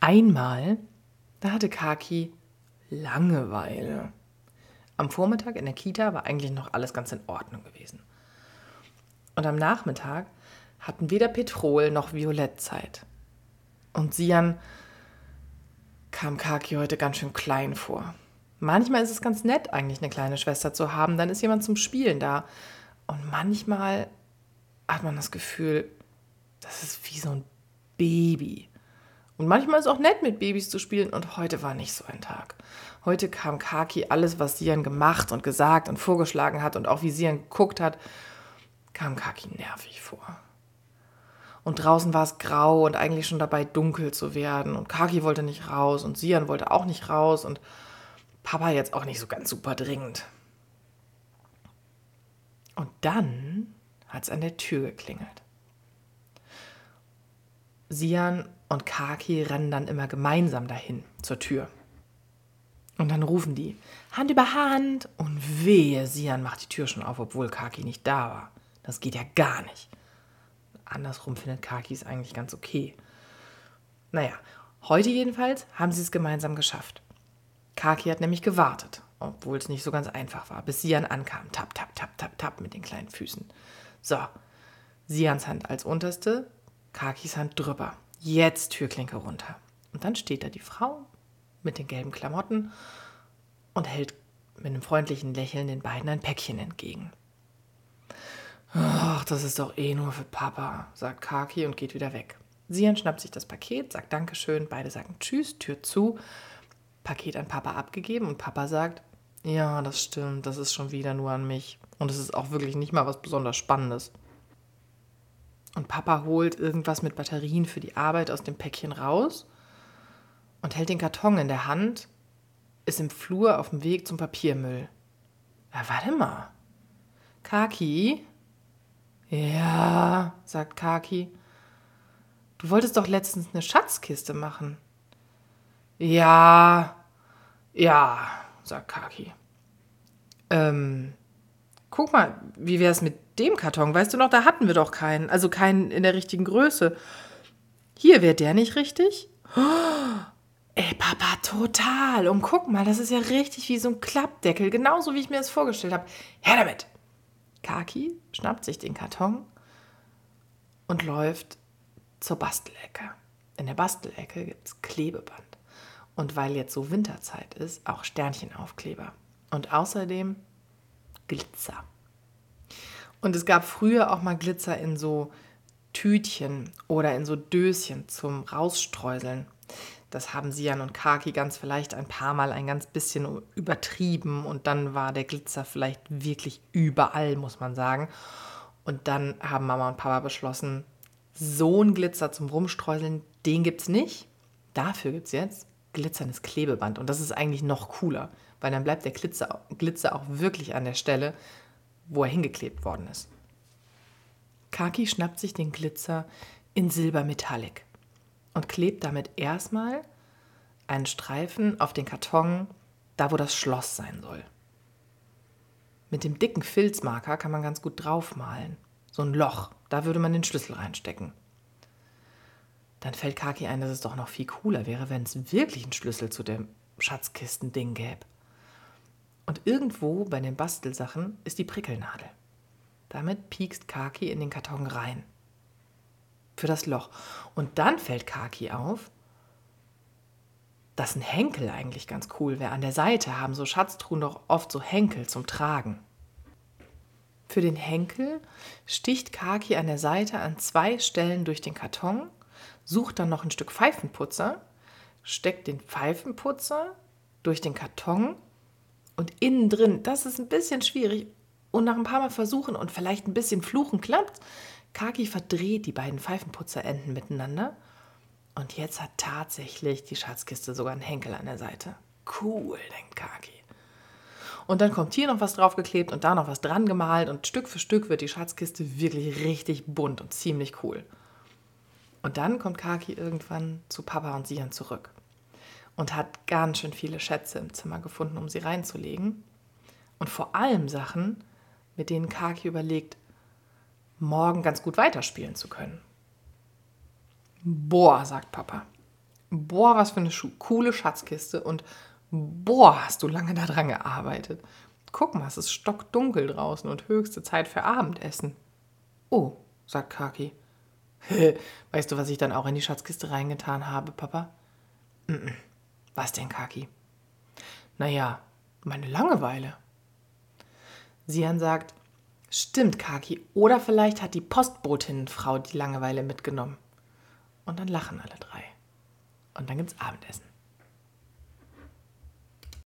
Einmal, da hatte Kaki Langeweile. Am Vormittag in der Kita war eigentlich noch alles ganz in Ordnung gewesen. Und am Nachmittag hatten weder Petrol noch Violett Zeit. Und Sian kam Kaki heute ganz schön klein vor. Manchmal ist es ganz nett, eigentlich eine kleine Schwester zu haben, dann ist jemand zum Spielen da. Und manchmal hat man das Gefühl, das ist wie so ein Baby. Und manchmal ist auch nett, mit Babys zu spielen. Und heute war nicht so ein Tag. Heute kam Kaki alles, was Sian gemacht und gesagt und vorgeschlagen hat und auch wie Sian geguckt hat, kam Kaki nervig vor. Und draußen war es grau und eigentlich schon dabei dunkel zu werden. Und Kaki wollte nicht raus und Sian wollte auch nicht raus und Papa jetzt auch nicht so ganz super dringend. Und dann hat es an der Tür geklingelt. Sian und Kaki rennen dann immer gemeinsam dahin zur Tür. Und dann rufen die Hand über Hand und wehe, Sian macht die Tür schon auf, obwohl Kaki nicht da war. Das geht ja gar nicht. Andersrum findet Kaki es eigentlich ganz okay. Naja, heute jedenfalls haben sie es gemeinsam geschafft. Kaki hat nämlich gewartet, obwohl es nicht so ganz einfach war, bis Sian ankam. Tap, tap, tap, tap, tap mit den kleinen Füßen. So, Sians Hand als unterste, Kakis Hand drüber. Jetzt Türklinke runter. Und dann steht da die Frau mit den gelben Klamotten und hält mit einem freundlichen Lächeln den beiden ein Päckchen entgegen. Ach, das ist doch eh nur für Papa, sagt Kaki und geht wieder weg. Sian schnappt sich das Paket, sagt Dankeschön, beide sagen Tschüss, Tür zu, Paket an Papa abgegeben und Papa sagt, ja, das stimmt, das ist schon wieder nur an mich. Und es ist auch wirklich nicht mal was besonders Spannendes. Und Papa holt irgendwas mit Batterien für die Arbeit aus dem Päckchen raus und hält den Karton in der Hand, ist im Flur auf dem Weg zum Papiermüll. Ja, warte mal. Kaki? Ja, sagt Kaki. Du wolltest doch letztens eine Schatzkiste machen. Ja, ja, sagt Kaki. Ähm, guck mal, wie wäre es mit dem Karton? Weißt du noch, da hatten wir doch keinen. Also keinen in der richtigen Größe. Hier wäre der nicht richtig? Oh, ey, Papa, total. Und guck mal, das ist ja richtig wie so ein Klappdeckel. Genauso, wie ich mir das vorgestellt habe. Her damit. Kaki schnappt sich den Karton und läuft zur Bastelecke. In der Bastelecke gibt es Klebeband. Und weil jetzt so Winterzeit ist, auch Sternchenaufkleber. Und außerdem Glitzer. Und es gab früher auch mal Glitzer in so Tütchen oder in so Döschen zum Rausstreuseln. Das haben Sian und Kaki ganz vielleicht ein paar Mal ein ganz bisschen übertrieben und dann war der Glitzer vielleicht wirklich überall, muss man sagen. Und dann haben Mama und Papa beschlossen, so ein Glitzer zum Rumstreuseln, den gibt es nicht. Dafür gibt es jetzt glitzerndes Klebeband. Und das ist eigentlich noch cooler, weil dann bleibt der Glitzer, Glitzer auch wirklich an der Stelle, wo er hingeklebt worden ist. Kaki schnappt sich den Glitzer in Silbermetallic und klebt damit erstmal einen Streifen auf den Karton, da wo das Schloss sein soll. Mit dem dicken Filzmarker kann man ganz gut draufmalen. So ein Loch, da würde man den Schlüssel reinstecken. Dann fällt Kaki ein, dass es doch noch viel cooler wäre, wenn es wirklich einen Schlüssel zu dem Schatzkisten-Ding gäbe. Und irgendwo bei den Bastelsachen ist die Prickelnadel. Damit piekst Kaki in den Karton rein. Für das Loch. Und dann fällt Kaki auf, dass ein Henkel eigentlich ganz cool wäre. An der Seite haben so Schatztruhen doch oft so Henkel zum Tragen. Für den Henkel sticht Kaki an der Seite an zwei Stellen durch den Karton sucht dann noch ein Stück Pfeifenputzer, steckt den Pfeifenputzer durch den Karton und innen drin, das ist ein bisschen schwierig und nach ein paar Mal versuchen und vielleicht ein bisschen fluchen klappt, Kaki verdreht die beiden Pfeifenputzerenden miteinander und jetzt hat tatsächlich die Schatzkiste sogar einen Henkel an der Seite. Cool, denkt Kaki. Und dann kommt hier noch was draufgeklebt und da noch was dran gemalt und Stück für Stück wird die Schatzkiste wirklich richtig bunt und ziemlich cool. Und dann kommt Kaki irgendwann zu Papa und Sian zurück und hat ganz schön viele Schätze im Zimmer gefunden, um sie reinzulegen. Und vor allem Sachen, mit denen Kaki überlegt, morgen ganz gut weiterspielen zu können. Boah, sagt Papa. boah, was für eine coole Schatzkiste und boah, hast du lange daran gearbeitet. Guck mal, es ist stockdunkel draußen und höchste Zeit für Abendessen. Oh, sagt Kaki. weißt du, was ich dann auch in die Schatzkiste reingetan habe, Papa? Mm -mm. Was denn, Kaki? Naja, meine Langeweile. Sian sagt, stimmt, Kaki, oder vielleicht hat die Postbotinnenfrau die Langeweile mitgenommen. Und dann lachen alle drei. Und dann gibt's Abendessen.